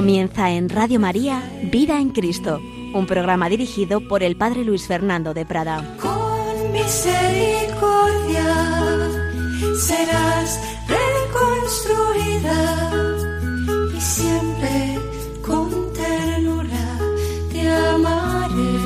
Comienza en Radio María Vida en Cristo, un programa dirigido por el Padre Luis Fernando de Prada. Con misericordia serás reconstruida y siempre con ternura te amaré.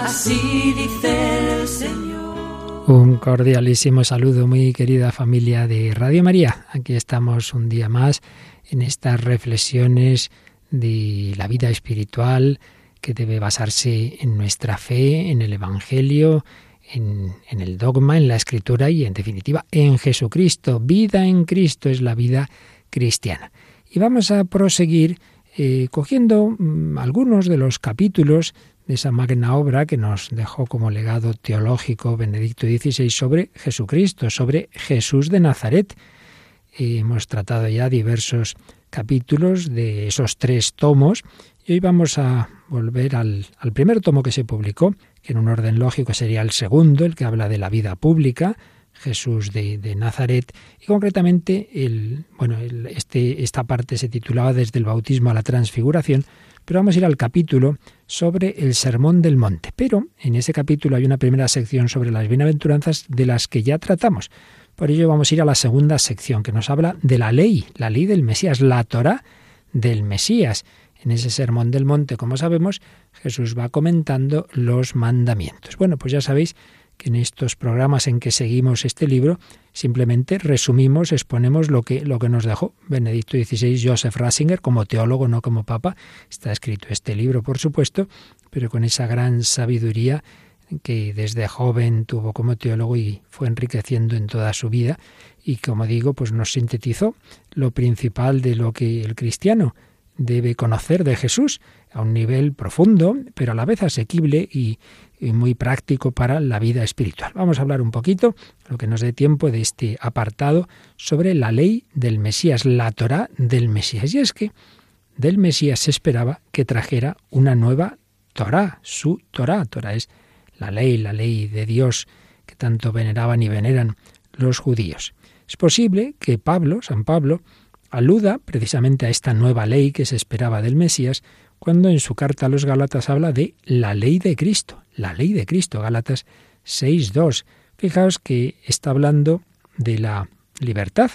Así dice el Señor. Un cordialísimo saludo, muy querida familia de Radio María. Aquí estamos un día más en estas reflexiones de la vida espiritual que debe basarse en nuestra fe, en el Evangelio, en, el dogma, en la escritura y en definitiva en Jesucristo. Vida en Cristo es la vida cristiana. Y vamos a proseguir eh, cogiendo mm, algunos de los capítulos de esa magna obra que nos dejó como legado teológico Benedicto XVI sobre Jesucristo, sobre Jesús de Nazaret. Hemos tratado ya diversos capítulos de esos tres tomos y hoy vamos a volver al, primer tomo que se publicó, que en un orden lógico sería el segundo, el que habla de la vida pública, Jesús de, Nazaret, y concretamente el, bueno, este, esta parte se titulaba Desde el bautismo a la transfiguración, pero vamos a ir al capítulo sobre el Sermón del Monte. Pero en ese capítulo hay una primera sección sobre las bienaventuranzas de las que ya tratamos. Por ello vamos a ir a la segunda sección que nos habla de la ley, la ley del Mesías, la Torah del Mesías. En ese Sermón del Monte, como sabemos, Jesús va comentando los mandamientos. Bueno, pues ya sabéis que en estos programas en que seguimos este libro simplemente resumimos, exponemos lo que, lo que nos dejó Benedicto XVI, Joseph Ratzinger, como teólogo, no como papa. Está escrito este libro, por supuesto, pero con esa gran sabiduría que desde joven tuvo como teólogo y fue enriqueciendo en toda su vida y como digo, pues nos sintetizó lo principal de lo que el cristiano debe conocer de Jesús a un nivel profundo, pero a la vez asequible y, muy práctico para la vida espiritual. Vamos a hablar un poquito, lo que nos dé tiempo, de este apartado sobre la ley del Mesías, la Torah del Mesías. Y es que del Mesías se esperaba que trajera una nueva Torah, su Torah. Torah es la ley, la ley de Dios que tanto veneraban y veneran los judíos. Es posible que Pablo, San Pablo, aluda precisamente a esta nueva ley que se esperaba del Mesías cuando en su carta a los Gálatas habla de la ley de Cristo, la ley de Cristo, Gálatas 6.2. Fijaos que está hablando de la libertad,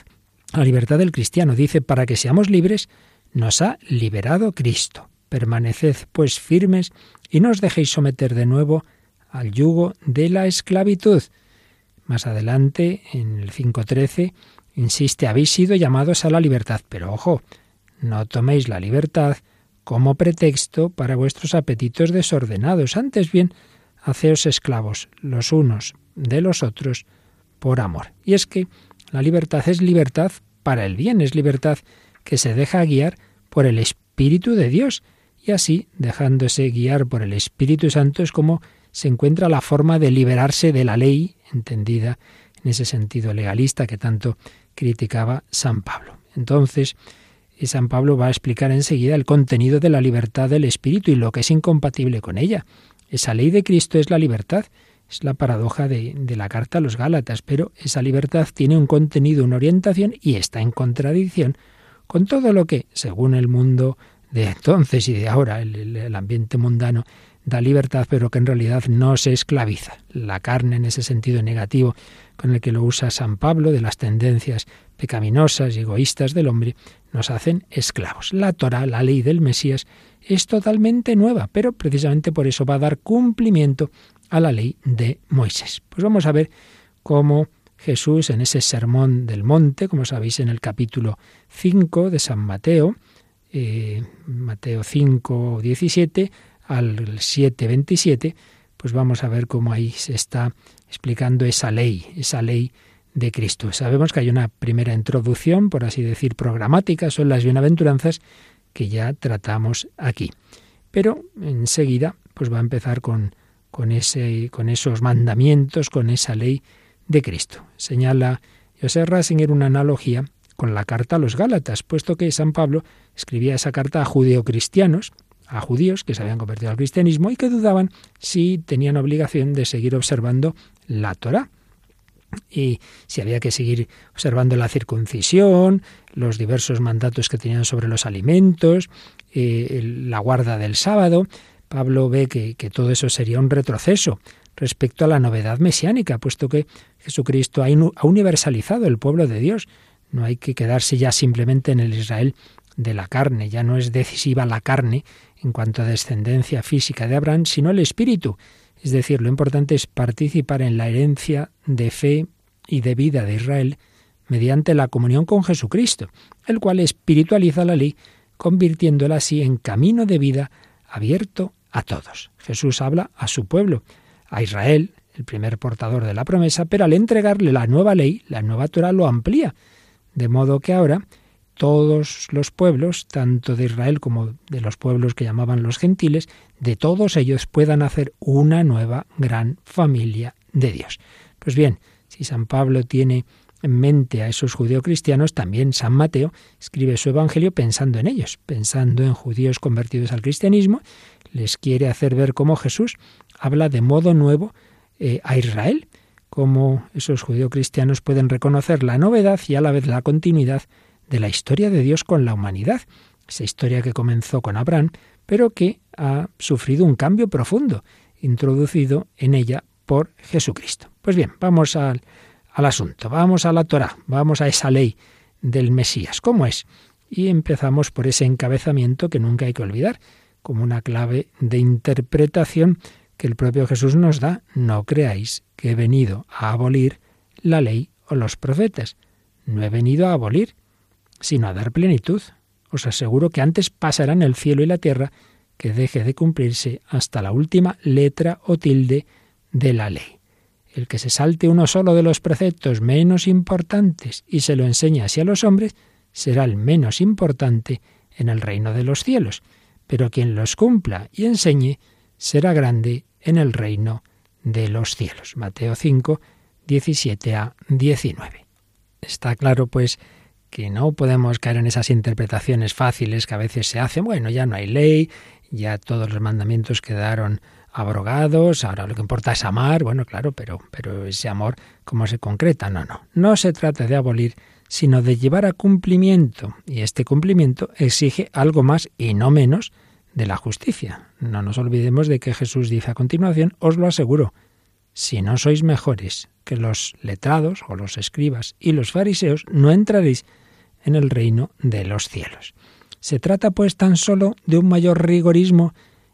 la libertad del cristiano. Dice, para que seamos libres, nos ha liberado Cristo. Permaneced pues firmes y no os dejéis someter de nuevo al yugo de la esclavitud. Más adelante, en el 5.13, insiste, habéis sido llamados a la libertad, pero ojo, no toméis la libertad como pretexto para vuestros apetitos desordenados, antes bien, haceos esclavos los unos de los otros por amor. Y es que la libertad es libertad para el bien, es libertad que se deja guiar por el Espíritu de Dios, y así, dejándose guiar por el Espíritu Santo, es como se encuentra la forma de liberarse de la ley, entendida en ese sentido legalista que tanto criticaba San Pablo. Entonces, San Pablo va a explicar enseguida el contenido de la libertad del espíritu y lo que es incompatible con ella. Esa ley de Cristo es la libertad, es la paradoja de, de, la carta a los Gálatas, pero esa libertad tiene un contenido, una orientación y está en contradicción con todo lo que, según el mundo de entonces y de ahora, el ambiente mundano, da libertad, pero que en realidad no se esclaviza. La carne, en ese sentido negativo con el que lo usa San Pablo, de las tendencias pecaminosas y egoístas del hombre, nos hacen esclavos. La Torah, la ley del Mesías, es totalmente nueva, pero precisamente por eso va a dar cumplimiento a la ley de Moisés. Pues vamos a ver cómo Jesús en ese sermón del monte, como sabéis en el capítulo 5 de San Mateo, eh, Mateo 5, 17, al 7.27, pues vamos a ver cómo ahí se está explicando esa ley, esa ley de Cristo. Sabemos que hay una primera introducción, por así decir, programática, son las bienaventuranzas que ya tratamos aquí. Pero enseguida pues va a empezar con, con, ese, con esos mandamientos, con esa ley de Cristo. Señala José Rasinger una analogía con la carta a los Gálatas, puesto que San Pablo escribía esa carta a judeocristianos, a judíos que se habían convertido al cristianismo y que dudaban si tenían obligación de seguir observando la Torá y si había que seguir observando la circuncisión, los diversos mandatos que tenían sobre los alimentos, eh, la guarda del sábado. Pablo ve que, que todo eso sería un retroceso respecto a la novedad mesiánica, puesto que Jesucristo ha universalizado el pueblo de Dios. No hay que quedarse ya simplemente en el Israel de la carne, ya no es decisiva la carne en cuanto a descendencia física de Abraham, sino el espíritu. Es decir, lo importante es participar en la herencia de fe y de vida de Israel mediante la comunión con Jesucristo, el cual espiritualiza la ley, convirtiéndola así en camino de vida abierto a todos. Jesús habla a su pueblo, a Israel, el primer portador de la promesa, pero al entregarle la nueva ley, la nueva Torah lo amplía, de modo que ahora todos los pueblos, tanto de Israel como de los pueblos que llamaban los gentiles, de todos ellos puedan hacer una nueva gran familia de Dios. Pues bien, si San Pablo tiene en mente a esos judeocristianos, también San Mateo escribe su evangelio pensando en ellos, pensando en judíos convertidos al cristianismo, les quiere hacer ver cómo Jesús habla de modo nuevo eh, a Israel, cómo esos judeocristianos pueden reconocer la novedad y a la vez la continuidad de la historia de Dios con la humanidad, esa historia que comenzó con Abraham, pero que ha sufrido un cambio profundo, introducido en ella por Jesucristo. Pues bien, vamos al, al asunto, vamos a la Torah, vamos a esa ley del Mesías. ¿Cómo es? Y empezamos por ese encabezamiento que nunca hay que olvidar, como una clave de interpretación que el propio Jesús nos da. No creáis que he venido a abolir la ley o los profetas. No he venido a abolir, sino a dar plenitud. Os aseguro que antes pasarán el cielo y la tierra que deje de cumplirse hasta la última letra o tilde de la ley. El que se salte uno solo de los preceptos menos importantes y se lo enseñe así a los hombres, será el menos importante en el reino de los cielos, pero quien los cumpla y enseñe será grande en el reino de los cielos. Mateo 5, 17 a 19. Está claro, pues, que no podemos caer en esas interpretaciones fáciles que a veces se hacen. Bueno, ya no hay ley, ya todos los mandamientos quedaron abrogados, ahora lo que importa es amar, bueno, claro, pero, pero ese amor, ¿cómo se concreta? No, no, no se trata de abolir, sino de llevar a cumplimiento, y este cumplimiento exige algo más y no menos de la justicia. No nos olvidemos de que Jesús dice a continuación, os lo aseguro, si no sois mejores que los letrados o los escribas y los fariseos, no entraréis en el reino de los cielos. Se trata pues tan solo de un mayor rigorismo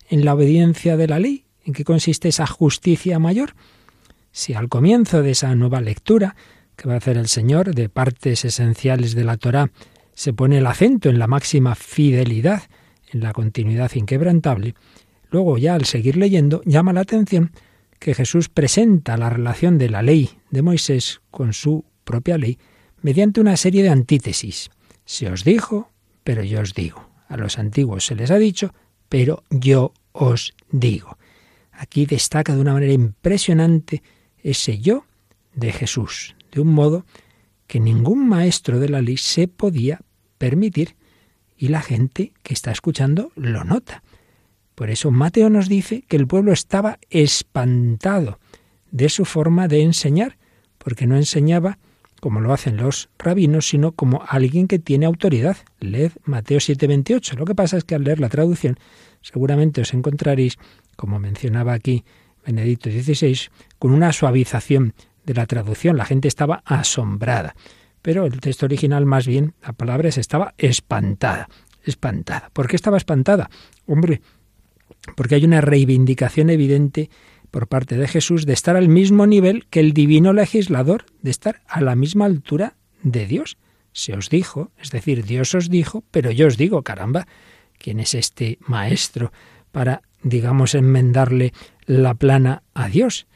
en la obediencia de la ley, ¿En qué consiste esa justicia mayor? Si al comienzo de esa nueva lectura que va a hacer el Señor de partes esenciales de la Torá se pone el acento en la máxima fidelidad, en la continuidad inquebrantable, luego ya al seguir leyendo llama la atención que Jesús presenta la relación de la ley de Moisés con su propia ley mediante una serie de antítesis. Se os dijo, pero yo os digo. A los antiguos se les ha dicho, pero yo os digo. Aquí destaca de una manera impresionante ese yo de Jesús, de un modo que ningún maestro de la ley se podía permitir y la gente que está escuchando lo nota. Por eso Mateo nos dice que el pueblo estaba espantado de su forma de enseñar, porque no enseñaba como lo hacen los rabinos, sino como alguien que tiene autoridad. Leed Mateo 7:28. Lo que pasa es que al leer la traducción seguramente os encontraréis como mencionaba aquí Benedicto XVI, con una suavización de la traducción. La gente estaba asombrada. Pero el texto original, más bien, la palabra es estaba espantada. Espantada. ¿Por qué estaba espantada? Hombre, porque hay una reivindicación evidente por parte de Jesús de estar al mismo nivel que el divino legislador, de estar a la misma altura de Dios. Se os dijo, es decir, Dios os dijo, pero yo os digo, caramba, ¿quién es este maestro para digamos, enmendarle la plana a Dios.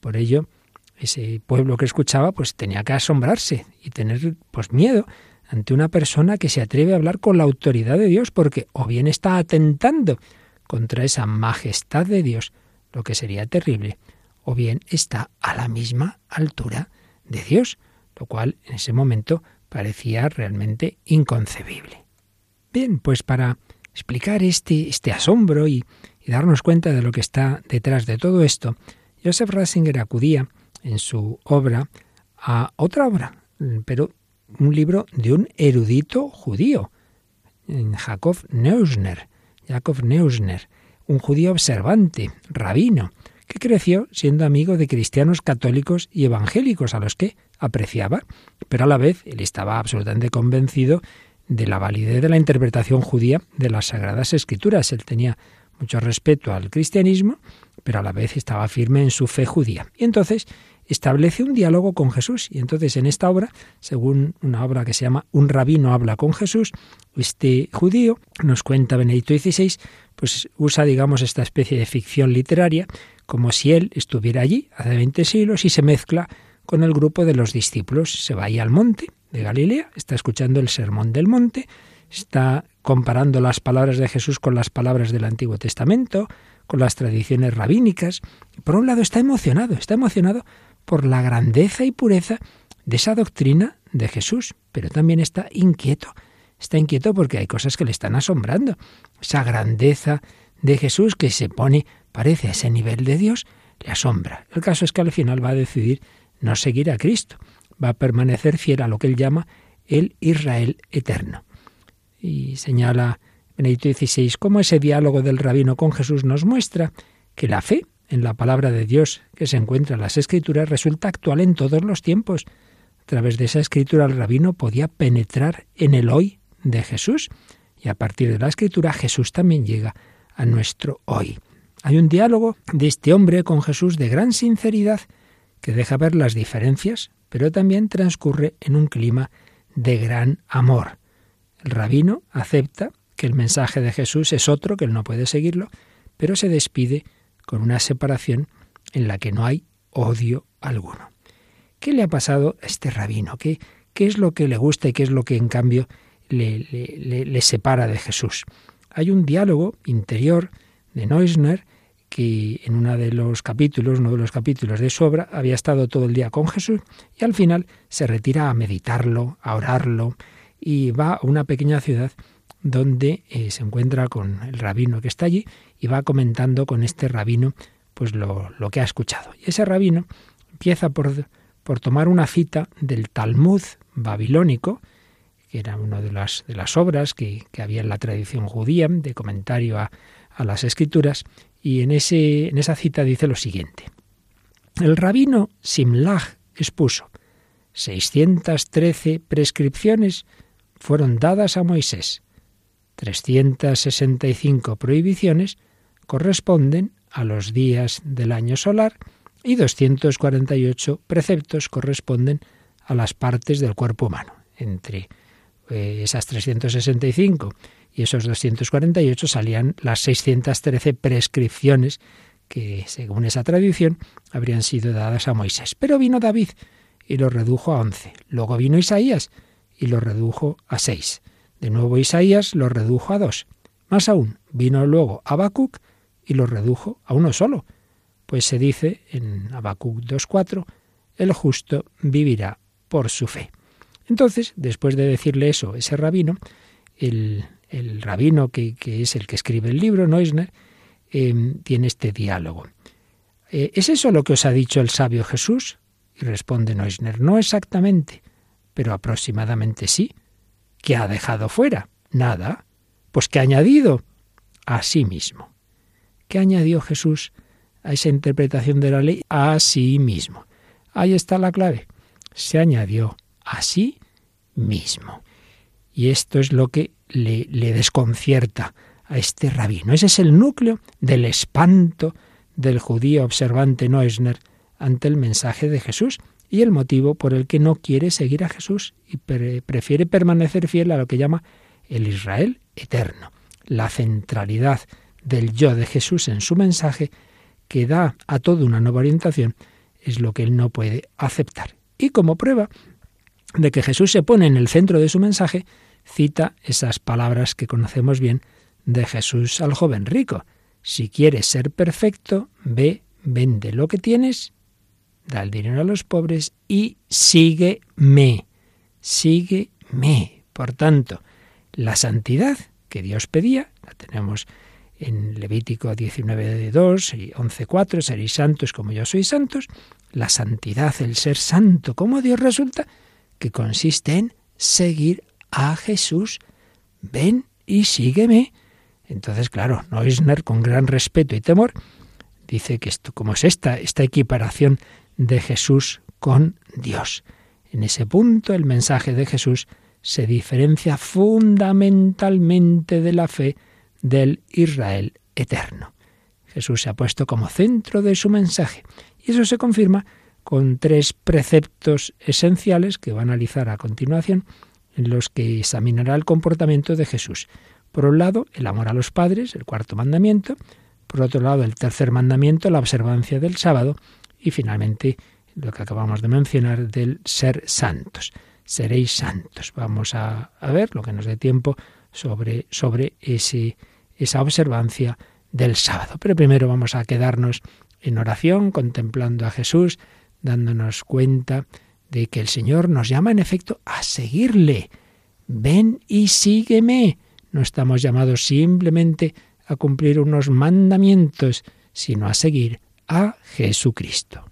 Por ello, ese pueblo que escuchaba, pues tenía que asombrarse y tener pues miedo ante una persona que se atreve a hablar con la autoridad de Dios, porque o bien está atentando contra esa majestad de Dios, lo que sería terrible, o bien está a la misma altura de Dios, lo cual en ese momento parecía realmente inconcebible. Bien, pues para explicar este, este asombro y, darnos cuenta de lo que está detrás de todo esto, Joseph Ratzinger acudía en su obra a otra obra, pero un libro de un erudito judío, Jacob Neusner, Jacob Neusner, un judío observante, rabino, que creció siendo amigo de cristianos católicos y evangélicos a los que apreciaba, pero a la vez él estaba absolutamente convencido de la validez de la interpretación judía de las Sagradas Escrituras. Él tenía mucho respeto al cristianismo, pero a la vez estaba firme en su fe judía. Y entonces establece un diálogo con Jesús. Y entonces en esta obra, según una obra que se llama Un rabino habla con Jesús, este judío, nos cuenta Benedicto XVI, pues usa, digamos, esta especie de ficción literaria, como si él estuviera allí hace 20 siglos y se mezcla con el grupo de los discípulos. Se va ahí al monte de Galilea, está escuchando el sermón del monte, está comparando las palabras de Jesús con las palabras del Antiguo Testamento, con las tradiciones rabínicas. Por un lado está emocionado, está emocionado por la grandeza y pureza de esa doctrina de Jesús, pero también está inquieto. Está inquieto porque hay cosas que le están asombrando. Esa grandeza de Jesús que se pone, parece, a ese nivel de Dios, le asombra. El caso es que al final va a decidir no seguir a Cristo, va a permanecer fiel a lo que él llama el Israel eterno. Y señala Benedicto XVI cómo ese diálogo del rabino con Jesús nos muestra que la fe en la palabra de Dios que se encuentra en las Escrituras resulta actual en todos los tiempos. A través de esa escritura el rabino podía penetrar en el hoy de Jesús y a partir de la escritura Jesús también llega a nuestro hoy. Hay un diálogo de este hombre con Jesús de gran sinceridad que deja ver las diferencias, pero también transcurre en un clima de gran amor. El rabino acepta que el mensaje de Jesús es otro, que él no puede seguirlo, pero se despide con una separación en la que no hay odio alguno. ¿Qué le ha pasado a este rabino? ¿Qué, qué es lo que le gusta y qué es lo que en cambio le, separa de Jesús? Hay un diálogo interior de Neusner que en uno de los capítulos, uno de los capítulos de su obra, había estado todo el día con Jesús y al final se retira a meditarlo, a orarlo y va a una pequeña ciudad donde eh, se encuentra con el rabino que está allí y va comentando con este rabino pues lo, que ha escuchado. Y ese rabino empieza por, por tomar una cita del Talmud babilónico, que era una de las, de las obras que, había en la tradición judía de comentario a, a las escrituras, y en, ese, en esa cita dice lo siguiente. El rabino Simlach expuso 613 prescripciones fueron dadas a Moisés 365 prohibiciones corresponden a los días del año solar y 248 preceptos corresponden a las partes del cuerpo humano. Entre eh, esas 365 y esos 248 salían las 613 prescripciones que, según esa tradición, habrían sido dadas a Moisés. Pero vino David y lo redujo a 11. Luego vino Isaías y lo redujo a 6. De nuevo Isaías lo redujo a dos. Más aún, vino luego Habacuc y lo redujo a uno solo, pues se dice en Habacuc 2.4, el justo vivirá por su fe. Entonces, después de decirle eso, ese rabino, el, rabino que, es el que escribe el libro, Neusner, em, tiene este diálogo. Eh, ¿Es eso lo que os ha dicho el sabio Jesús? Y responde Neusner, no exactamente, pero aproximadamente sí. ¿Qué ha dejado fuera? Nada. Pues ¿qué ha añadido? A sí mismo. ¿Qué añadió Jesús a esa interpretación de la ley? A sí mismo. Ahí está la clave. Se añadió a sí mismo. Y esto es lo que le, desconcierta a este rabino. Ese es el núcleo del espanto del judío observante Neusner ante el mensaje de Jesús y el motivo por el que no quiere seguir a Jesús y prefiere permanecer fiel a lo que llama el Israel eterno. La centralidad del yo de Jesús en su mensaje, que da a todo una nueva orientación, es lo que él no puede aceptar. Y como prueba de que Jesús se pone en el centro de su mensaje, cita esas palabras que conocemos bien de Jesús al joven rico. Si quieres ser perfecto, ve, vende lo que tienes da el dinero a los pobres y sígueme, sígueme. Por tanto, la santidad que Dios pedía, La tenemos en Levítico 19.2 y 11.4, seréis santos como yo soy santos. La santidad, el ser santo como Dios resulta que consiste en seguir a Jesús. Ven y sígueme. Entonces, claro, Neusner, con gran respeto y temor, dice que esto, como es esta, esta equiparación de Jesús con Dios. En ese punto, el mensaje de Jesús se diferencia fundamentalmente de la fe del Israel eterno. Jesús se ha puesto como centro de su mensaje y eso se confirma con tres preceptos esenciales que va a analizar a continuación en los que examinará el comportamiento de Jesús. Por un lado, el amor a los padres, el cuarto mandamiento. Por otro lado, el tercer mandamiento, la observancia del sábado. Y finalmente, lo que acabamos de mencionar del ser santos. Seréis santos. Vamos a, ver lo que nos dé tiempo sobre, sobre esa observancia del sábado. Pero primero vamos a quedarnos en oración, contemplando a Jesús, dándonos cuenta de que el Señor nos llama en efecto a seguirle. Ven y sígueme. No estamos llamados simplemente a cumplir unos mandamientos, sino a seguir a Jesucristo.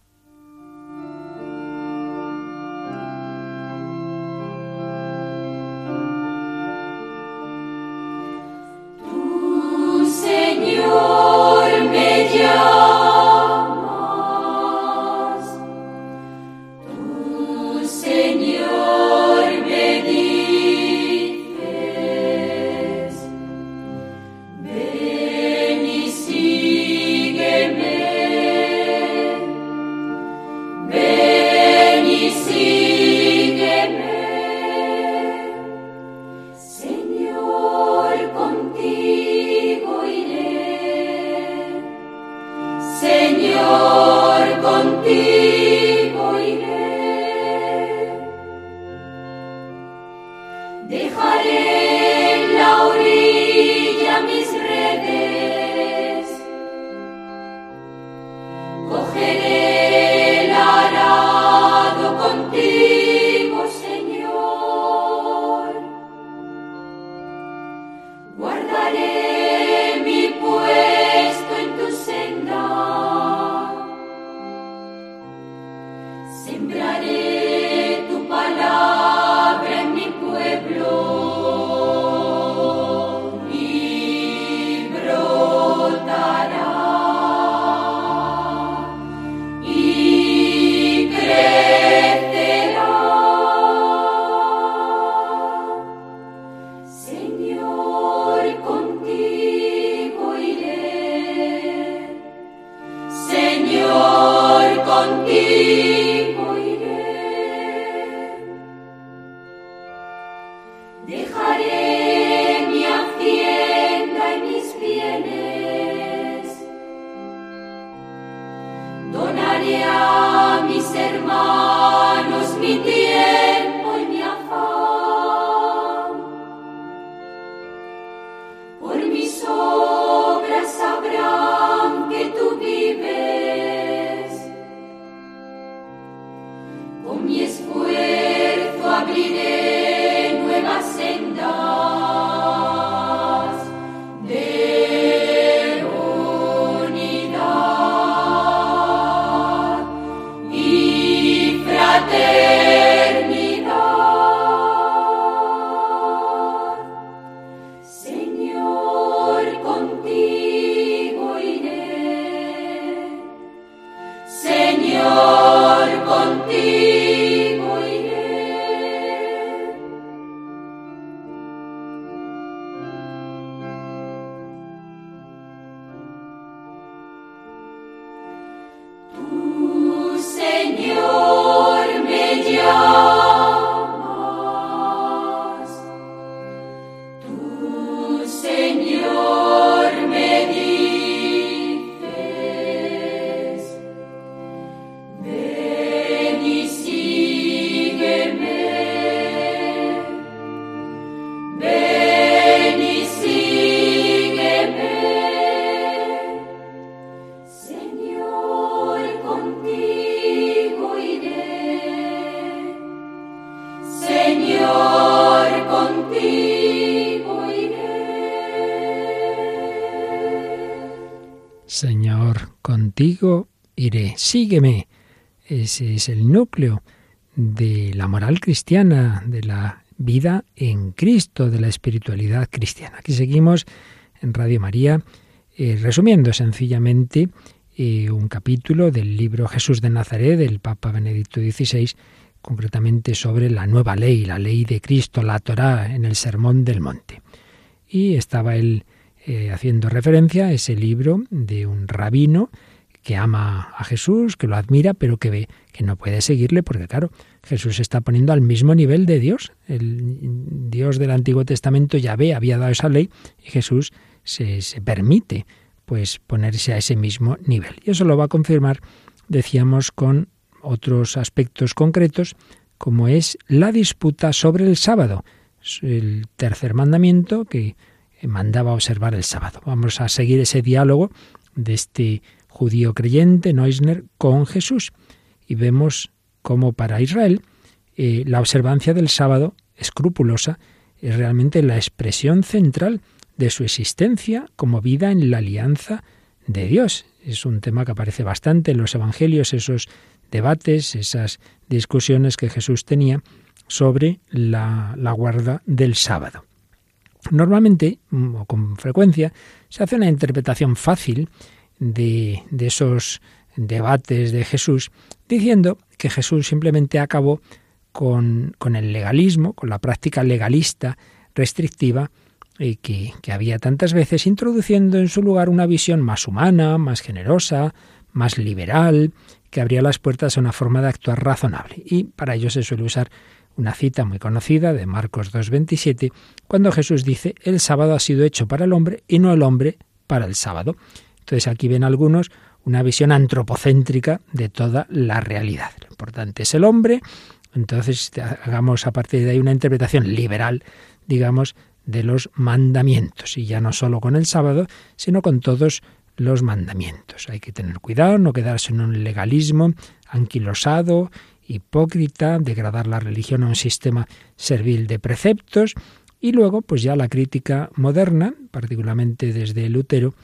Sígueme. Ese es el núcleo de la moral cristiana, de la vida en Cristo, de la espiritualidad cristiana. Aquí seguimos en Radio María, eh, resumiendo sencillamente eh, un capítulo del libro Jesús de Nazaret del Papa Benedicto XVI, concretamente sobre la nueva ley, la ley de Cristo, la Torá, en el Sermón del Monte. Y estaba él eh, haciendo referencia a ese libro de un rabino que ama a Jesús, que lo admira, pero que ve que no puede seguirle porque, claro, Jesús se está poniendo al mismo nivel de Dios. El Dios del Antiguo Testamento, ya ve, había dado esa ley y Jesús se, se permite pues ponerse a ese mismo nivel. Y eso lo va a confirmar, decíamos, con otros aspectos concretos, como es la disputa sobre el sábado, el tercer mandamiento que mandaba observar el sábado. Vamos a seguir ese diálogo de este judío creyente, Neusner, con Jesús. Y vemos cómo para Israel eh, la observancia del sábado escrupulosa es realmente la expresión central de su existencia como vida en la alianza de Dios. Es un tema que aparece bastante en los evangelios, esos debates, esas discusiones que Jesús tenía sobre la, la guarda del sábado. Normalmente, o con frecuencia, se hace una interpretación fácil de, esos debates de Jesús, diciendo que Jesús simplemente acabó con, el legalismo, con la práctica legalista restrictiva y que, que, había tantas veces, introduciendo en su lugar una visión más humana, más generosa, más liberal, que abría las puertas a una forma de actuar razonable. Y para ello se suele usar una cita muy conocida de Marcos 2.27, cuando Jesús dice, el sábado ha sido hecho para el hombre y no el hombre para el sábado. Entonces aquí ven algunos una visión antropocéntrica de toda la realidad. Lo importante es el hombre, entonces hagamos a partir de ahí una interpretación liberal, digamos, de los mandamientos, y ya no solo con el sábado, sino con todos los mandamientos. Hay que tener cuidado, no quedarse en un legalismo anquilosado, hipócrita, degradar la religión a un sistema servil de preceptos, y luego, pues ya la crítica moderna, particularmente desde Lutero,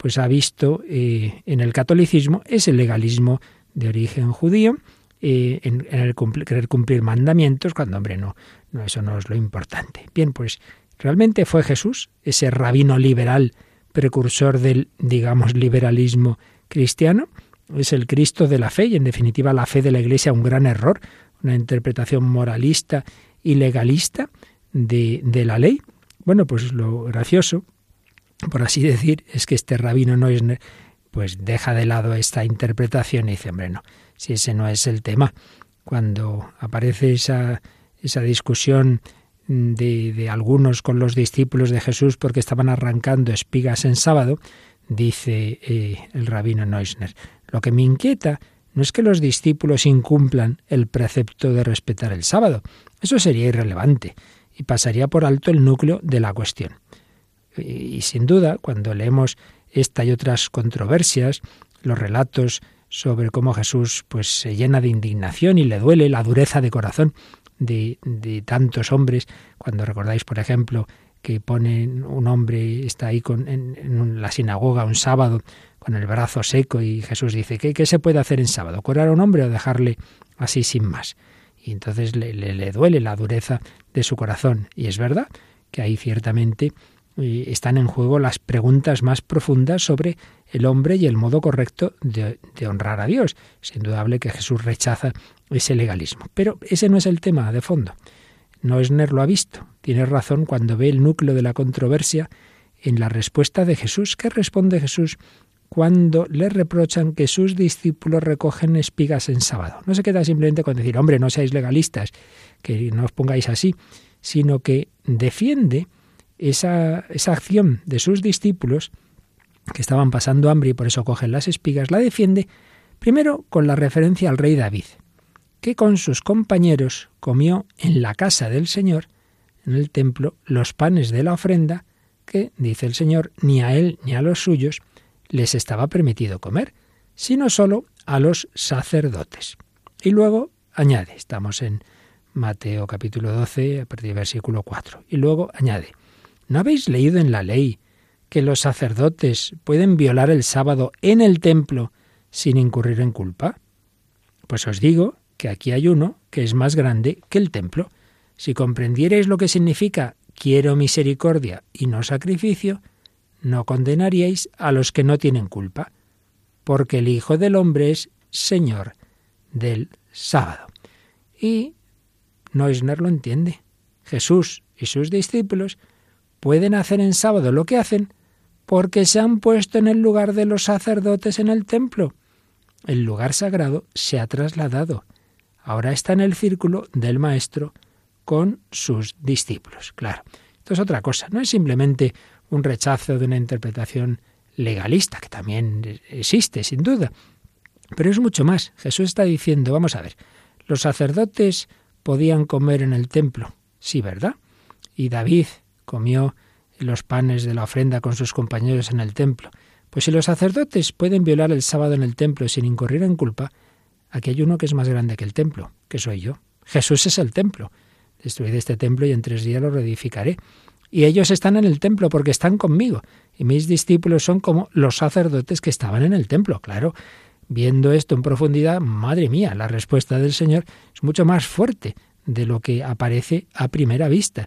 pues ha visto eh, en el catolicismo ese legalismo de origen judío, eh, en, el querer cumplir mandamientos, cuando, hombre, no, no, eso no es lo importante. Bien, pues realmente fue Jesús, ese rabino liberal, precursor del, digamos, liberalismo cristiano, es el Cristo de la fe y en definitiva la fe de la Iglesia un gran error, una interpretación moralista y legalista de, de la ley. Bueno, pues lo gracioso por así decir, es que este rabino Neusner pues deja de lado esta interpretación y dice, hombre, no, si ese no es el tema. Cuando aparece esa, esa discusión de, de, algunos con los discípulos de Jesús porque estaban arrancando espigas en sábado, dice eh, el rabino Neusner, lo que me inquieta no es que los discípulos incumplan el precepto de respetar el sábado, eso sería irrelevante y pasaría por alto el núcleo de la cuestión. Y sin duda, cuando leemos esta y otras controversias, los relatos sobre cómo Jesús pues se llena de indignación y le duele la dureza de corazón de, de tantos hombres, cuando recordáis, por ejemplo, que ponen un hombre, está ahí con, en, la sinagoga un sábado con el brazo seco y Jesús dice, ¿qué, qué se puede hacer en sábado? ¿Curar a un hombre o dejarle así sin más? Y entonces le, le, le duele la dureza de su corazón. Y es verdad que ahí ciertamente están en juego las preguntas más profundas sobre el hombre y el modo correcto de, honrar a Dios. Es indudable que Jesús rechaza ese legalismo. Pero ese no es el tema de fondo. Noesner lo ha visto. Tiene razón cuando ve el núcleo de la controversia en la respuesta de Jesús. ¿Qué responde Jesús cuando le reprochan que sus discípulos recogen espigas en sábado? No se queda simplemente con decir, hombre, no seáis legalistas, que no os pongáis así, sino que defiende esa, esa acción de sus discípulos, que estaban pasando hambre y por eso cogen las espigas, la defiende primero con la referencia al rey David, que con sus compañeros comió en la casa del Señor, en el templo, los panes de la ofrenda que, dice el Señor, ni a él ni a los suyos les estaba permitido comer, sino solo a los sacerdotes. Y luego añade, estamos en Mateo capítulo 12, a partir del versículo 4, y luego añade, ¿No habéis leído en la ley que los sacerdotes pueden violar el sábado en el templo sin incurrir en culpa? Pues os digo que aquí hay uno que es más grande que el templo. Si comprendierais lo que significa quiero misericordia y no sacrificio, no condenaríais a los que no tienen culpa, porque el Hijo del Hombre es Señor del sábado. Y Neusner lo entiende. Jesús y sus discípulos pueden hacer en sábado lo que hacen porque se han puesto en el lugar de los sacerdotes en el templo. El lugar sagrado se ha trasladado. Ahora está en el círculo del Maestro con sus discípulos. Claro, esto es otra cosa. No es simplemente un rechazo de una interpretación legalista, que también existe, sin duda. Pero es mucho más. Jesús está diciendo, vamos a ver, los sacerdotes podían comer en el templo, sí, ¿verdad? Y David comió los panes de la ofrenda con sus compañeros en el templo. Pues si los sacerdotes pueden violar el sábado en el templo sin incurrir en culpa, aquí hay uno que es más grande que el templo, que soy yo. Jesús es el templo. Destruid este templo y en tres días lo reedificaré. Y ellos están en el templo porque están conmigo. Y mis discípulos son como los sacerdotes que estaban en el templo. Claro, viendo esto en profundidad, madre mía, la respuesta del Señor es mucho más fuerte de lo que aparece a primera vista.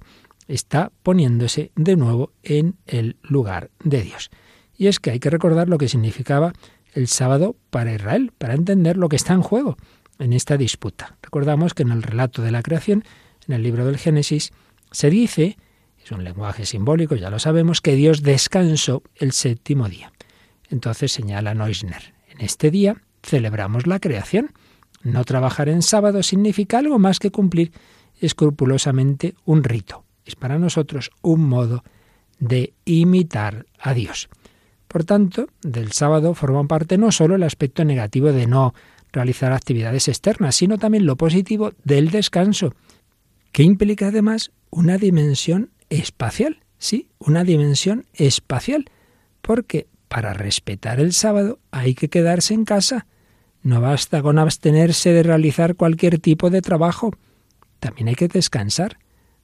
Está poniéndose de nuevo en el lugar de Dios. Y es que hay que recordar lo que significaba el sábado para Israel, para entender lo que está en juego en esta disputa. Recordamos que en el relato de la creación, en el libro del Génesis, se dice, es un lenguaje simbólico, ya lo sabemos, que Dios descansó el séptimo día. Entonces señala Neusner, en este día celebramos la creación. No trabajar en sábado significa algo más que cumplir escrupulosamente un rito. Es para nosotros un modo de imitar a Dios. Por tanto, del sábado forman parte no solo el aspecto negativo de no realizar actividades externas, sino también lo positivo del descanso, que implica además una dimensión espacial, sí, una dimensión espacial, porque para respetar el sábado hay que quedarse en casa. No basta con abstenerse de realizar cualquier tipo de trabajo. También hay que descansar,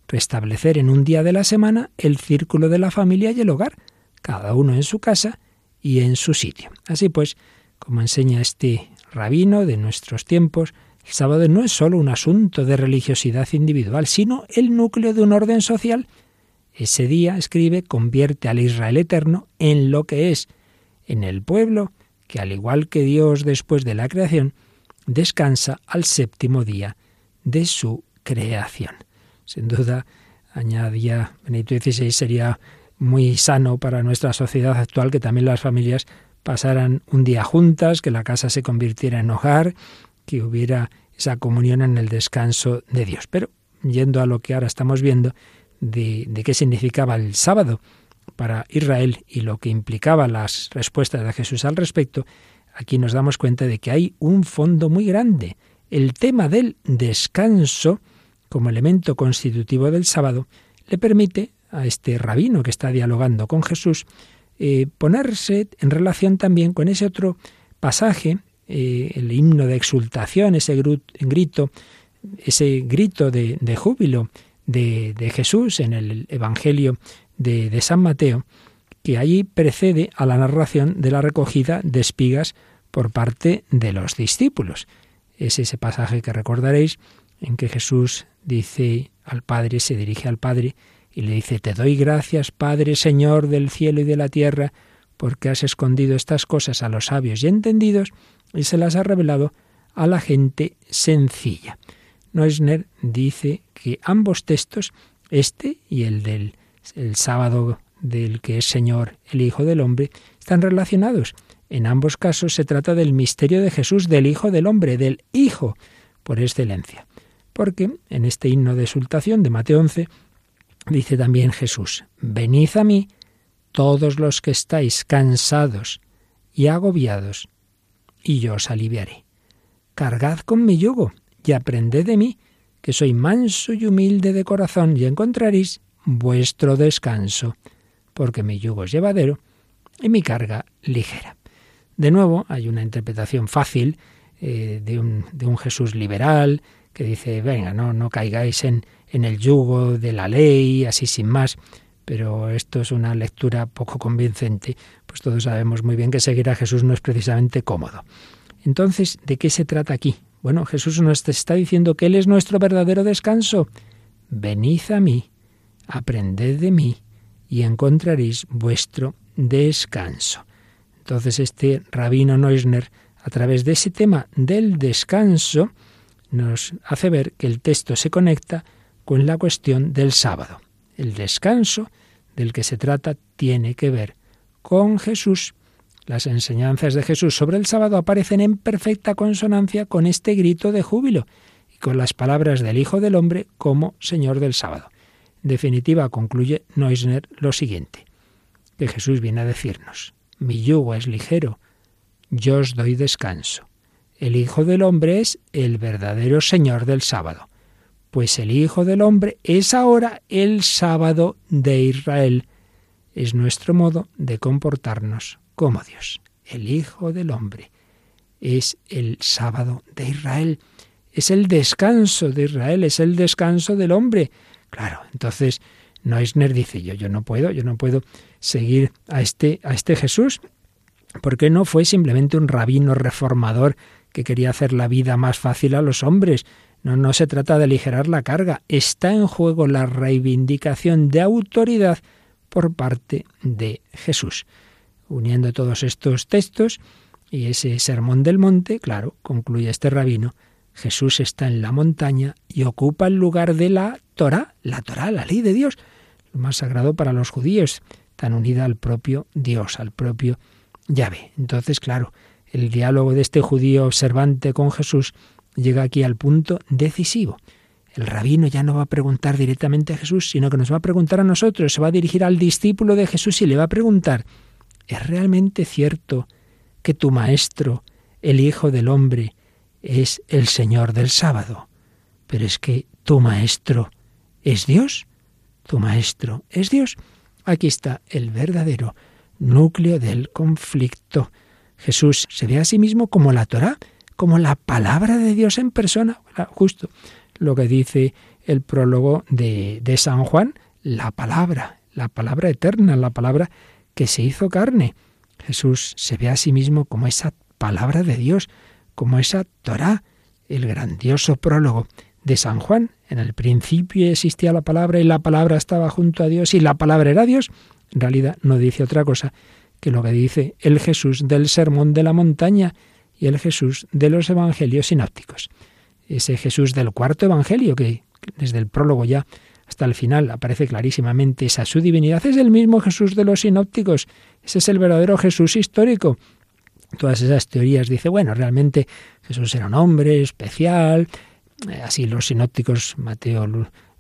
restablecer en un día de la semana el círculo de la familia y el hogar, cada uno en su casa y en su sitio. Así pues, como enseña este rabino de nuestros tiempos, el sábado no es solo un asunto de religiosidad individual, sino el núcleo de un orden social. Ese día, escribe, convierte al Israel eterno en lo que es, en el pueblo que, al igual que Dios después de la creación, descansa al séptimo día de su creación. Sin duda, añadía Benito XVI, sería muy sano para nuestra sociedad actual que también las familias pasaran un día juntas, que la casa se convirtiera en hogar, que hubiera esa comunión en el descanso de Dios. Pero yendo a lo que ahora estamos viendo de, de qué significaba el sábado, para Israel y lo que implicaba las respuestas de Jesús al respecto, aquí nos damos cuenta de que hay un fondo muy grande. El tema del descanso, como elemento constitutivo del sábado, le permite a este rabino que está dialogando con Jesús eh, ponerse en relación también con ese otro pasaje, eh, el himno de exultación, ese grito, ese grito de, júbilo de, de Jesús en el Evangelio de, San Mateo, que allí precede a la narración de la recogida de espigas por parte de los discípulos. Es ese pasaje que recordaréis en que Jesús dice al Padre, se dirige al Padre y le dice, Te doy gracias, Padre, Señor del cielo y de la tierra, porque has escondido estas cosas a los sabios y entendidos y se las has revelado a la gente sencilla. Noesner dice que ambos textos, este y el del el sábado del que es Señor el Hijo del Hombre, están relacionados. En ambos casos se trata del misterio de Jesús, del Hijo del Hombre, del Hijo por excelencia. Porque en este himno de exultación de Mateo 11 dice también Jesús, venid a mí todos los que estáis cansados y agobiados, y yo os aliviaré. Cargad con mi yugo y aprended de mí, que soy manso y humilde de corazón, y encontraréis vuestro descanso, porque mi yugo es llevadero y mi carga ligera. De nuevo, hay una interpretación fácil eh, de, un, de, un, Jesús liberal que dice, venga, no, no caigáis en, en el yugo de la ley, así sin más. pero esto es una lectura poco convincente, pues todos sabemos muy bien que seguir a Jesús no es precisamente cómodo. Entonces, ¿de qué se trata aquí? Bueno, Jesús nos está diciendo que Él es nuestro verdadero descanso. Venid a mí, aprended de mí y encontraréis vuestro descanso. Entonces este rabino Neusner, a través de ese tema del descanso, nos hace ver que el texto se conecta con la cuestión del sábado. El descanso del que se trata tiene que ver con Jesús. Las enseñanzas de Jesús sobre el sábado aparecen en perfecta consonancia con este grito de júbilo y con las palabras del Hijo del Hombre como Señor del sábado. En definitiva, concluye Neusner lo siguiente, que Jesús viene a decirnos, mi yugo es ligero, yo os doy descanso. El Hijo del Hombre es el verdadero Señor del sábado, pues el Hijo del Hombre es ahora el sábado de Israel. Es nuestro modo de comportarnos como Dios. El Hijo del Hombre es el sábado de Israel, es el descanso de Israel, es el descanso del hombre. Claro, entonces Neusner dice yo, yo no puedo, yo no puedo seguir a este, a este Jesús, porque no fue simplemente un rabino reformador que quería hacer la vida más fácil a los hombres. No, se trata de aligerar la carga. Está en juego la reivindicación de autoridad por parte de Jesús. Uniendo todos estos textos y ese sermón del monte, claro, concluye este rabino, Jesús está en la montaña y ocupa el lugar de la Torah, la Torah, la ley de Dios, lo más sagrado para los judíos, tan unida al propio Dios, al propio Yahvé. Entonces, claro, el diálogo de este judío observante con Jesús llega aquí al punto decisivo. El rabino ya no va a preguntar directamente a Jesús, sino que nos va a preguntar a nosotros, se va a dirigir al discípulo de Jesús y le va a preguntar, ¿es realmente cierto que tu maestro, el Hijo del Hombre, es el Señor del sábado? Pero es que tu maestro es Dios, tu maestro es Dios. Aquí está el verdadero núcleo del conflicto. Jesús se ve a sí mismo como la Torá, como la palabra de Dios en persona, justo lo que dice el prólogo de, de San Juan, la palabra, la palabra eterna, la palabra que se hizo carne. Jesús se ve a sí mismo como esa palabra de Dios, como esa Torá, el grandioso prólogo de San Juan. En el principio existía la palabra y la palabra estaba junto a Dios y la palabra era Dios. En realidad no dice otra cosa que lo que dice el Jesús del Sermón de la Montaña y el Jesús de los Evangelios sinópticos. Ese Jesús del cuarto Evangelio, que desde el prólogo ya hasta el final aparece clarísimamente esa su divinidad, es el mismo Jesús de los sinópticos. Ese es el verdadero Jesús histórico. Todas esas teorías dice, bueno, realmente Jesús era un hombre especial, eh, así los sinópticos, Mateo,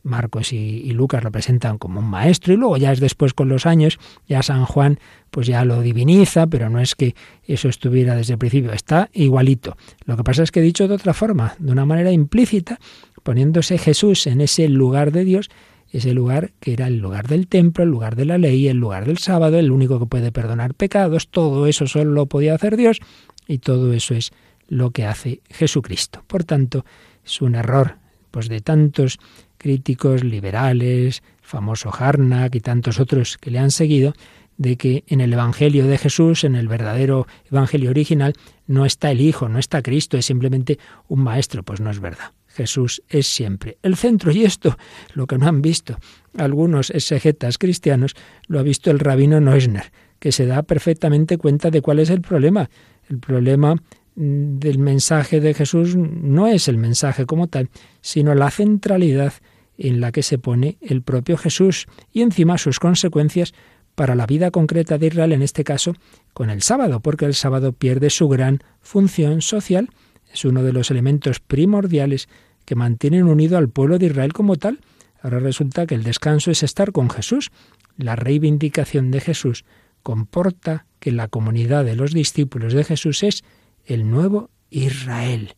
Marcos y, Lucas lo presentan como un maestro y luego ya es después con los años, ya San Juan pues ya lo diviniza, pero no es que eso estuviera desde el principio, está igualito. Lo que pasa es que dicho de otra forma, de una manera implícita, poniéndose Jesús en ese lugar de Dios, ese lugar que era el lugar del templo, el lugar de la ley, el lugar del sábado, el único que puede perdonar pecados, todo eso solo lo podía hacer Dios y todo eso es lo que hace Jesucristo. Por tanto, es un error pues de tantos críticos liberales, famoso Harnack y tantos otros que le han seguido, de que en el Evangelio de Jesús, en el verdadero Evangelio original, no está el Hijo, no está Cristo, es simplemente un maestro. Pues no es verdad. Jesús es siempre el centro. Y esto, lo que no han visto algunos exegetas cristianos, lo ha visto el rabino Neusner, que se da perfectamente cuenta de cuál es el problema. El problema del mensaje de Jesús no es el mensaje como tal, sino la centralidad en la que se pone el propio Jesús y encima sus consecuencias para la vida concreta de Israel, en este caso con el sábado, porque el sábado pierde su gran función social, es uno de los elementos primordiales que mantienen unido al pueblo de Israel como tal. Ahora resulta que el descanso es estar con Jesús. La reivindicación de Jesús comporta que la comunidad de los discípulos de Jesús es el nuevo Israel.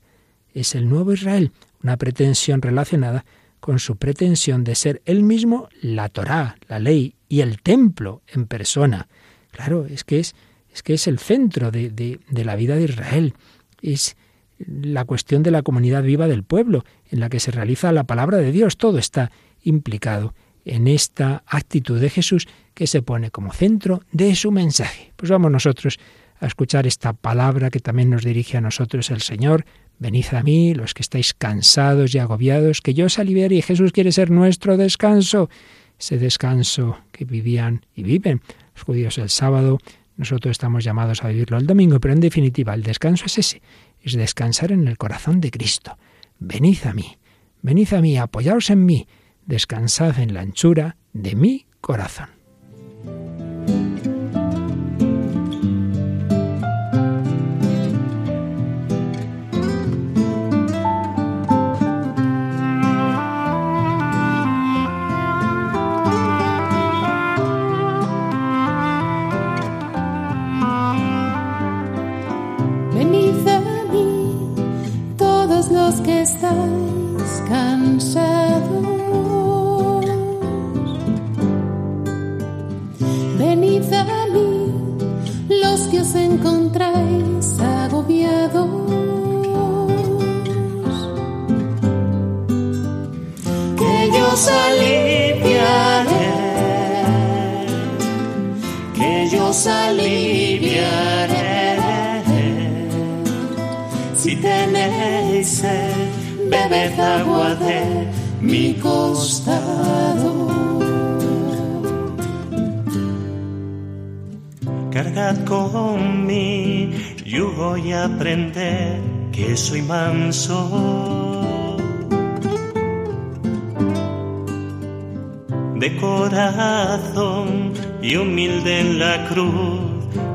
Es el nuevo Israel, una pretensión relacionada con su pretensión de ser él mismo la Torá, la ley y el templo en persona. Claro, es que es, es que es el centro de, de, de la vida de Israel. Es la cuestión de la comunidad viva del pueblo, en la que se realiza la palabra de Dios. Todo está implicado en esta actitud de Jesús que se pone como centro de su mensaje. Pues vamos nosotros a escuchar esta palabra que también nos dirige a nosotros el Señor. Venid a mí, los que estáis cansados y agobiados, que yo os aliviaré. Y Jesús quiere ser nuestro descanso. Ese descanso que vivían y viven los judíos el sábado, nosotros estamos llamados a vivirlo el domingo, pero en definitiva el descanso es ese, es descansar en el corazón de Cristo. Venid a mí, venid a mí, apoyaos en mí, descansad en la anchura de mi corazón.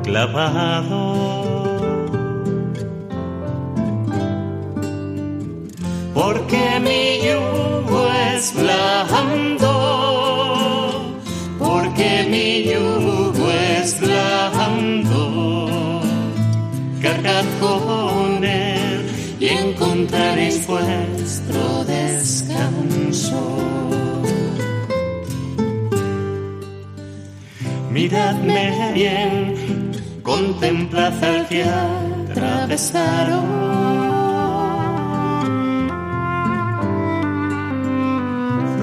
Clavado. Porque mi yugo es blando, porque mi yugo es blando. Cargad con él y encontraréis vuestro Miradme bien, contemplad al que atravesaron.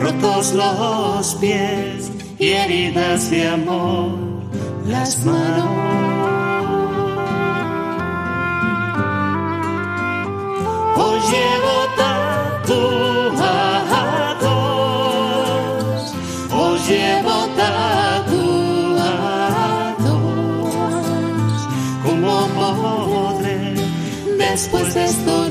rotos los pies y heridas de amor las manos. Os llevo tatuados, después de esto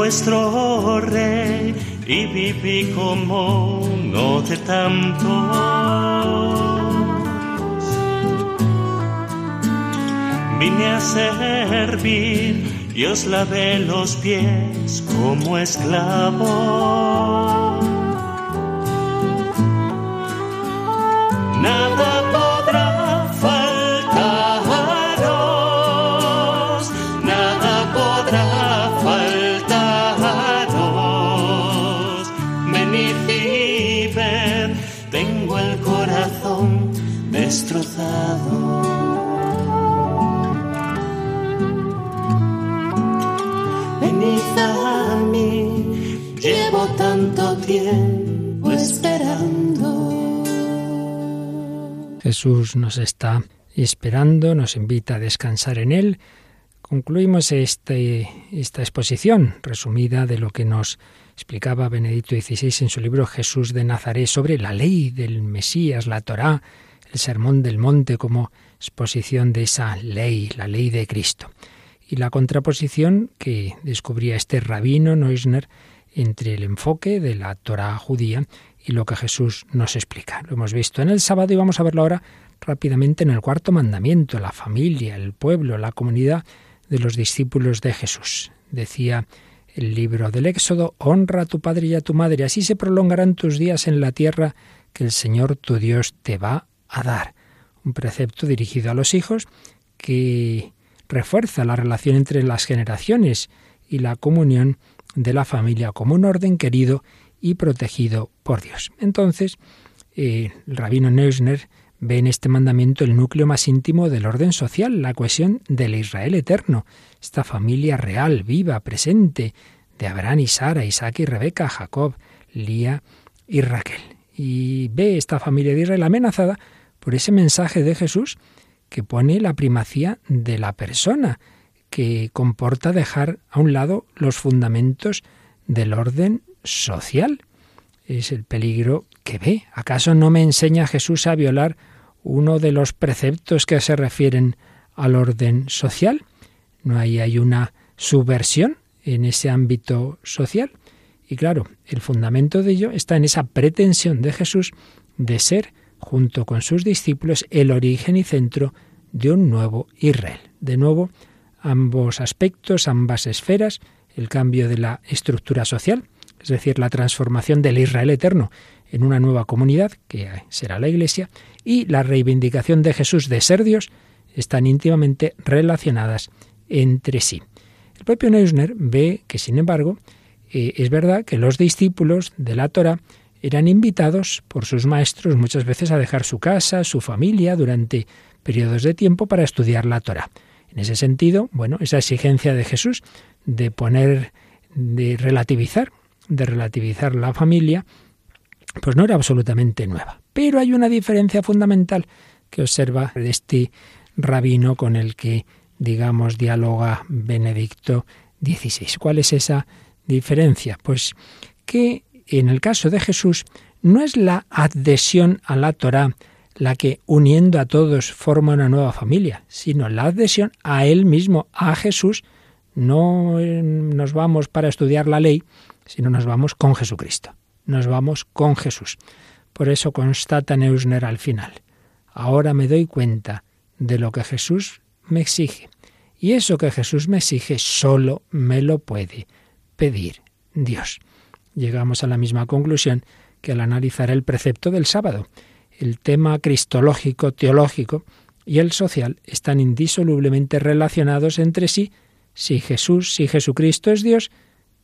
vuestro rey y viví como uno de tantos. Vine a servir y os lavé los pies como esclavo. Nada Jesús nos está esperando, nos invita a descansar en Él. Concluimos este, esta exposición resumida de lo que nos explicaba Benedicto XVI en su libro Jesús de Nazaret sobre la ley del Mesías, la Torá, el Sermón del Monte como exposición de esa ley, la ley de Cristo. y la contraposición que descubría este rabino Neusner entre el enfoque de la Torah judía y lo que Jesús nos explica. Lo hemos visto en el sábado y vamos a verlo ahora rápidamente en el cuarto mandamiento, la familia, el pueblo, la comunidad de los discípulos de Jesús. Decía el libro del Éxodo, honra a tu padre y a tu madre, así se prolongarán tus días en la tierra que el Señor tu Dios te va a dar. Un precepto dirigido a los hijos que refuerza la relación entre las generaciones y la comunión de la familia como un orden querido y protegido por Dios. Entonces, eh, el rabino Neusner ve en este mandamiento el núcleo más íntimo del orden social, la cohesión del Israel eterno, esta familia real, viva, presente, de Abraham y Sara, Isaac y Rebeca, Jacob, Lía y Raquel. Y ve esta familia de Israel amenazada por ese mensaje de Jesús que pone la primacía de la persona, que comporta dejar a un lado los fundamentos del orden social. Es el peligro que ve. ¿Acaso no me enseña Jesús a violar uno de los preceptos que se refieren al orden social. No hay, una subversión en ese ámbito social. Y claro, el fundamento de ello está en esa pretensión de Jesús de ser, junto con sus discípulos, el origen y centro de un nuevo Israel. De nuevo, ambos aspectos, ambas esferas, el cambio de la estructura social, es decir, la transformación del Israel eterno en una nueva comunidad, que será la Iglesia, y la reivindicación de Jesús de ser Dios están íntimamente relacionadas entre sí. El propio Neusner ve que, sin embargo, eh, es verdad que los discípulos de la Torah eran invitados por sus maestros muchas veces a dejar su casa, su familia, durante periodos de tiempo para estudiar la Torah. En ese sentido, bueno, esa exigencia de Jesús de poner, de relativizar, de relativizar la familia, pues no era absolutamente nueva. Pero hay una diferencia fundamental que observa este rabino con el que, digamos, dialoga Benedicto XVI. ¿Cuál es esa diferencia? Pues que en el caso de Jesús no es la adhesión a la Torá la que, uniendo a todos, forma una nueva familia, sino la adhesión a Él mismo, a Jesús. No eh, nos vamos para estudiar la ley, sino nos vamos con Jesucristo nos vamos con Jesús. Por eso constata Neusner al final. Ahora me doy cuenta de lo que Jesús me exige. Y eso que Jesús me exige solo me lo puede pedir Dios. Llegamos a la misma conclusión que al analizar el precepto del sábado. El tema cristológico, teológico y el social están indisolublemente relacionados entre sí. Si Jesús, si Jesucristo es Dios,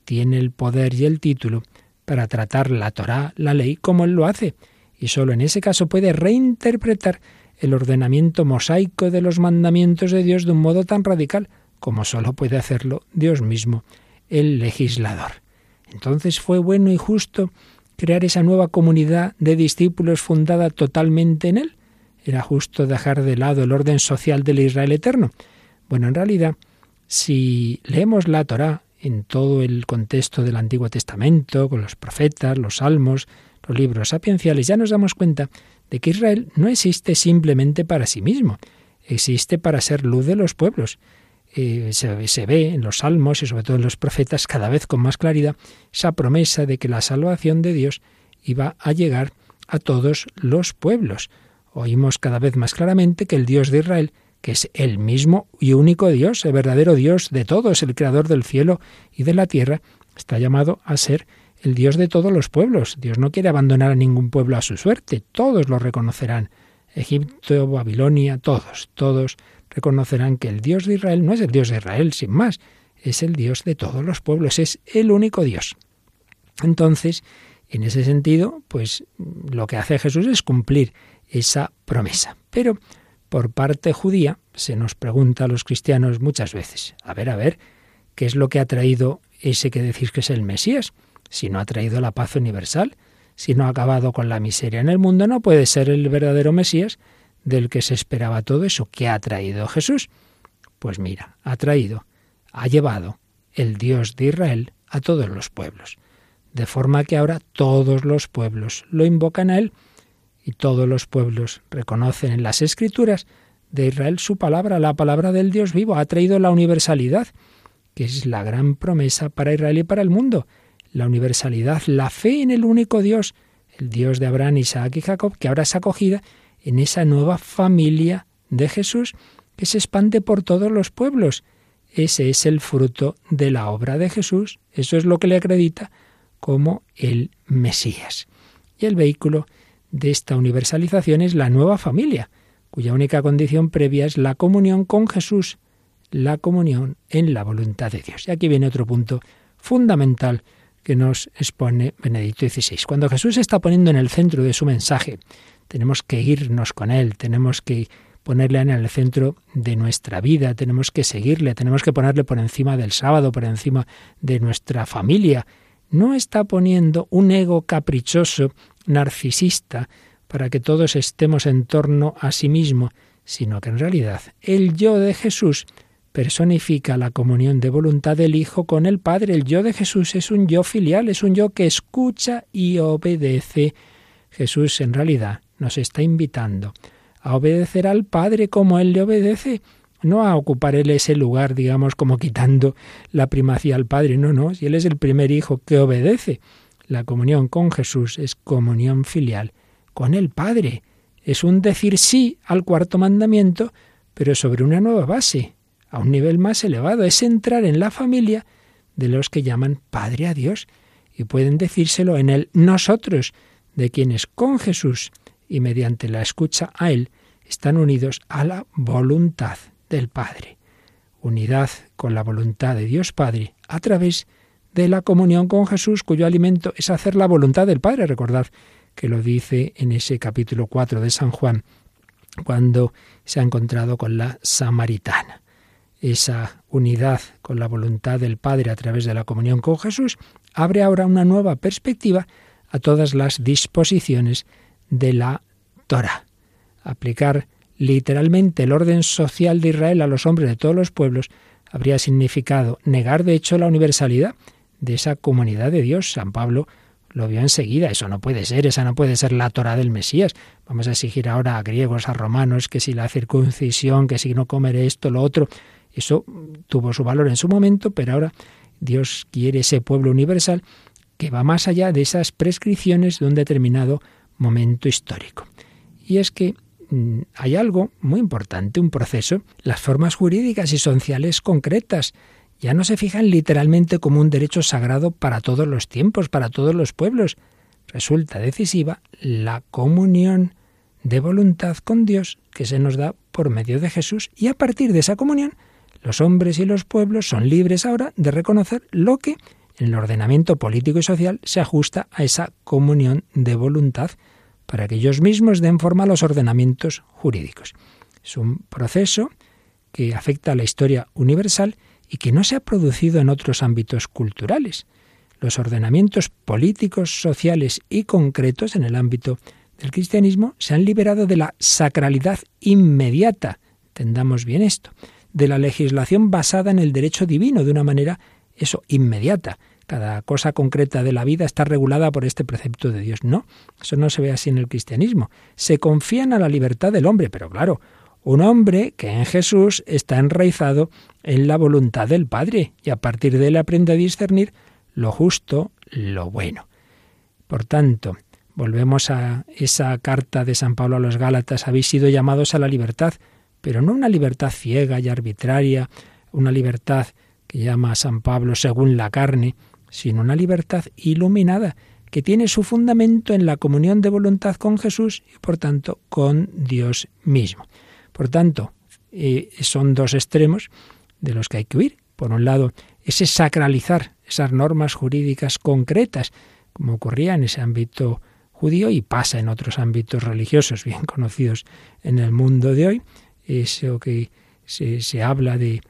tiene el poder y el título para tratar la Torá, la ley, como él lo hace, y sólo en ese caso puede reinterpretar el ordenamiento mosaico de los mandamientos de Dios de un modo tan radical como sólo puede hacerlo Dios mismo, el legislador. Entonces fue bueno y justo crear esa nueva comunidad de discípulos fundada totalmente en él. Era justo dejar de lado el orden social del Israel eterno. Bueno, en realidad, si leemos la Torá en todo el contexto del Antiguo Testamento, con los profetas, los salmos, los libros sapienciales, ya nos damos cuenta de que Israel no existe simplemente para sí mismo, existe para ser luz de los pueblos. Eh, se, se, ve en los salmos y sobre todo en los profetas cada vez con más claridad esa promesa de que la salvación de Dios iba a llegar a todos los pueblos. Oímos cada vez más claramente que el Dios de Israel que es el mismo y único Dios, el verdadero Dios de todos, el creador del cielo y de la tierra, está llamado a ser el Dios de todos los pueblos. Dios no quiere abandonar a ningún pueblo a su suerte, todos lo reconocerán. Egipto, Babilonia, todos, todos reconocerán que el Dios de Israel no es el Dios de Israel, sin más, es el Dios de todos los pueblos, es el único Dios. Entonces, en ese sentido, pues lo que hace Jesús es cumplir esa promesa. Pero por parte judía, se nos pregunta a los cristianos muchas veces, a ver, a ver, ¿qué es lo que ha traído ese que decís que es el Mesías? Si no ha traído la paz universal, si no ha acabado con la miseria en el mundo, no puede ser el verdadero Mesías del que se esperaba todo eso. ¿Qué ha traído Jesús? Pues mira, ha traído, ha llevado el Dios de Israel a todos los pueblos, de forma que ahora todos los pueblos lo invocan a Él y todos los pueblos reconocen en las escrituras de Israel su palabra, la palabra del Dios vivo, ha traído la universalidad, que es la gran promesa para Israel y para el mundo. La universalidad, la fe en el único Dios, el Dios de Abraham, Isaac y Jacob, que ahora es acogida en esa nueva familia de Jesús que se expande por todos los pueblos. Ese es el fruto de la obra de Jesús. Eso es lo que le acredita como el Mesías. Y el vehículo de esta universalización es la nueva familia, cuya única condición previa es la comunión con Jesús, la comunión en la voluntad de Dios. Y aquí viene otro punto fundamental que nos expone Benedicto XVI. Cuando Jesús está poniendo en el centro de su mensaje, tenemos que irnos con Él, tenemos que ponerle en el centro de nuestra vida, tenemos que seguirle, tenemos que ponerle por encima del sábado, por encima de nuestra familia. No está poniendo un ego caprichoso, narcisista, para que todos estemos en torno a sí mismo, sino que en realidad el yo de Jesús personifica la comunión de voluntad del Hijo con el Padre. El yo de Jesús es un yo filial, es un yo que escucha y obedece. Jesús en realidad nos está invitando a obedecer al Padre como Él le obedece, no a ocupar Él ese lugar, digamos, como quitando la primacía al Padre, no, no, si Él es el primer Hijo que obedece. La comunión con Jesús es comunión filial con el Padre. Es un decir sí al cuarto mandamiento, pero sobre una nueva base, a un nivel más elevado. Es entrar en la familia de los que llaman Padre a Dios y pueden decírselo en el nosotros, de quienes con Jesús y mediante la escucha a Él están unidos a la voluntad del Padre. Unidad con la voluntad de Dios Padre a través de la comunión con Jesús, cuyo alimento es hacer la voluntad del Padre. Recordad que lo dice en ese capítulo 4 de San Juan, cuando se ha encontrado con la samaritana. Esa unidad con la voluntad del Padre a través de la comunión con Jesús abre ahora una nueva perspectiva a todas las disposiciones de la Torah. Aplicar literalmente el orden social de Israel a los hombres de todos los pueblos habría significado negar de hecho la universalidad de esa comunidad de Dios. San Pablo lo vio enseguida. Eso no puede ser, esa no puede ser la Torah del Mesías. Vamos a exigir ahora a griegos, a romanos, que si la circuncisión, que si no comer esto, lo otro. Eso tuvo su valor en su momento, pero ahora Dios quiere ese pueblo universal que va más allá de esas prescripciones de un determinado momento histórico. Y es que mm, hay algo muy importante, un proceso, las formas jurídicas y sociales concretas ya no se fijan literalmente como un derecho sagrado para todos los tiempos, para todos los pueblos. Resulta decisiva la comunión de voluntad con Dios que se nos da por medio de Jesús y a partir de esa comunión los hombres y los pueblos son libres ahora de reconocer lo que en el ordenamiento político y social se ajusta a esa comunión de voluntad para que ellos mismos den forma a los ordenamientos jurídicos. Es un proceso que afecta a la historia universal y que no se ha producido en otros ámbitos culturales. Los ordenamientos políticos, sociales y concretos en el ámbito del cristianismo se han liberado de la sacralidad inmediata, entendamos bien esto, de la legislación basada en el derecho divino de una manera, eso, inmediata, cada cosa concreta de la vida está regulada por este precepto de Dios. No, eso no se ve así en el cristianismo. Se confían a la libertad del hombre, pero claro, un hombre que en Jesús está enraizado en la voluntad del Padre y a partir de él aprende a discernir lo justo, lo bueno. Por tanto, volvemos a esa carta de San Pablo a los Gálatas, habéis sido llamados a la libertad, pero no una libertad ciega y arbitraria, una libertad que llama a San Pablo según la carne, sino una libertad iluminada que tiene su fundamento en la comunión de voluntad con Jesús y por tanto con Dios mismo. Por tanto, eh, son dos extremos de los que hay que huir. Por un lado, ese sacralizar esas normas jurídicas concretas, como ocurría en ese ámbito judío y pasa en otros ámbitos religiosos bien conocidos en el mundo de hoy, eso que se, habla de,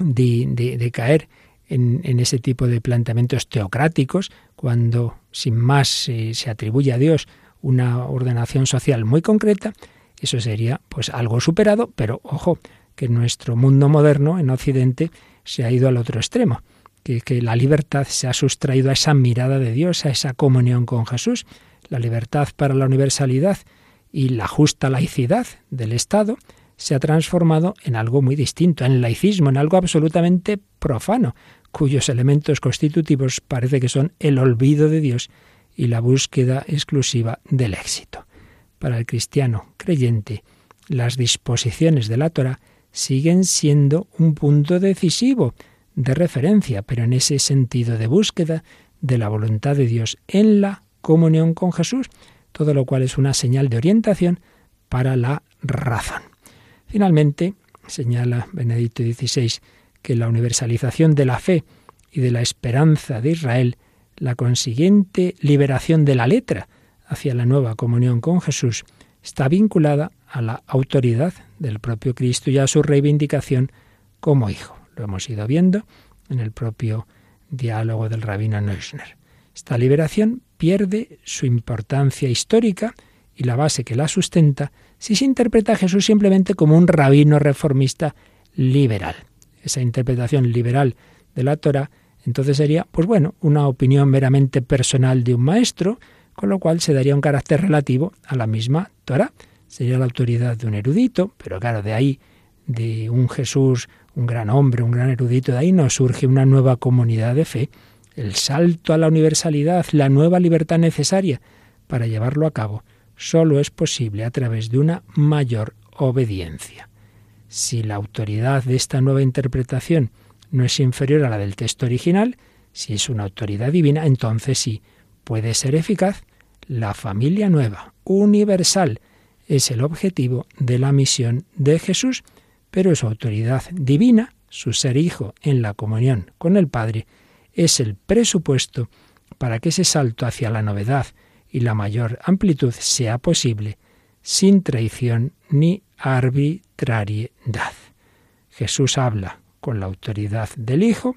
de caer en, ese tipo de planteamientos teocráticos, cuando sin más se atribuye a Dios una ordenación social muy concreta, eso sería pues algo superado, pero ojo, que nuestro mundo moderno en Occidente se ha ido al otro extremo, que, que la libertad se ha sustraído a esa mirada de Dios, a esa comunión con Jesús, la libertad para la universalidad y la justa laicidad del Estado se ha transformado en algo muy distinto, en laicismo, en algo absolutamente profano, cuyos elementos constitutivos parece que son el olvido de Dios y la búsqueda exclusiva del éxito. Para el cristiano creyente, las disposiciones de la Torah siguen siendo un punto decisivo de referencia, pero en ese sentido de búsqueda de la voluntad de Dios en la comunión con Jesús, todo lo cual es una señal de orientación para la razón. Finalmente, señala Benedicto XVI que la universalización de la fe y de la esperanza de Israel, la consiguiente liberación de la letra hacia la nueva comunión con Jesús, está vinculada a la autoridad del propio Cristo y a su reivindicación como hijo. Lo hemos ido viendo en el propio diálogo del rabino Neusner. Esta liberación pierde su importancia histórica y la base que la sustenta si se interpreta a Jesús simplemente como un rabino reformista liberal. Esa interpretación liberal de la Torah entonces sería, pues bueno, una opinión meramente personal de un maestro, con lo cual se daría un carácter relativo a la misma Torah. Sería la autoridad de un erudito, pero claro, de ahí, de un Jesús, un gran hombre, un gran erudito, de ahí nos surge una nueva comunidad de fe, el salto a la universalidad, la nueva libertad necesaria para llevarlo a cabo solo es posible a través de una mayor obediencia. Si la autoridad de esta nueva interpretación no es inferior a la del texto original, si es una autoridad divina, entonces sí puede ser eficaz. La familia nueva, universal, es el objetivo de la misión de Jesús, pero su autoridad divina, su ser hijo en la comunión con el Padre, es el presupuesto para que ese salto hacia la novedad y la mayor amplitud sea posible sin traición ni arbitrariedad. Jesús habla con la autoridad del Hijo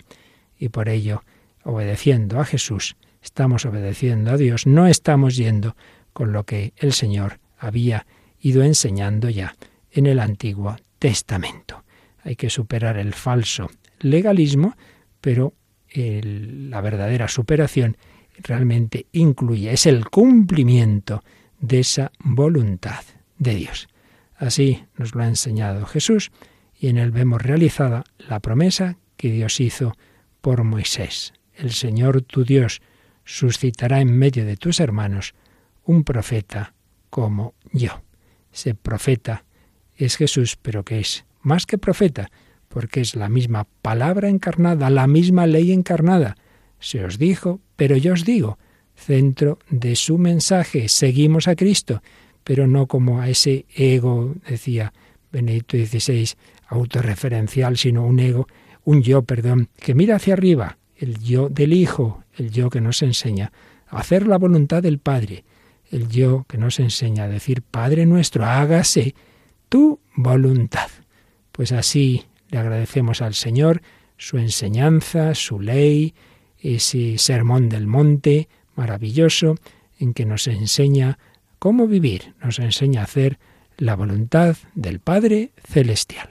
y por ello, obedeciendo a Jesús, estamos obedeciendo a Dios, no estamos yendo con lo que el Señor había ido enseñando ya en el Antiguo Testamento. Hay que superar el falso legalismo, pero la verdadera superación realmente incluye, es el cumplimiento de esa voluntad de Dios. Así nos lo ha enseñado Jesús y en él vemos realizada la promesa que Dios hizo por Moisés. El Señor tu Dios suscitará en medio de tus hermanos un profeta como yo. Ese profeta es Jesús, pero que es más que profeta, porque es la misma palabra encarnada, la misma ley encarnada. Se os dijo, pero yo os digo, centro de su mensaje, seguimos a Cristo, pero no como a ese ego, decía Benedicto XVI, autorreferencial, sino un ego, un yo, perdón, que mira hacia arriba, el yo del Hijo, el yo que nos enseña a hacer la voluntad del Padre, el yo que nos enseña a decir, Padre nuestro, hágase tu voluntad. Pues así le agradecemos al Señor su enseñanza, su ley, ese sermón del monte maravilloso en que nos enseña cómo vivir, nos enseña a hacer la voluntad del Padre Celestial.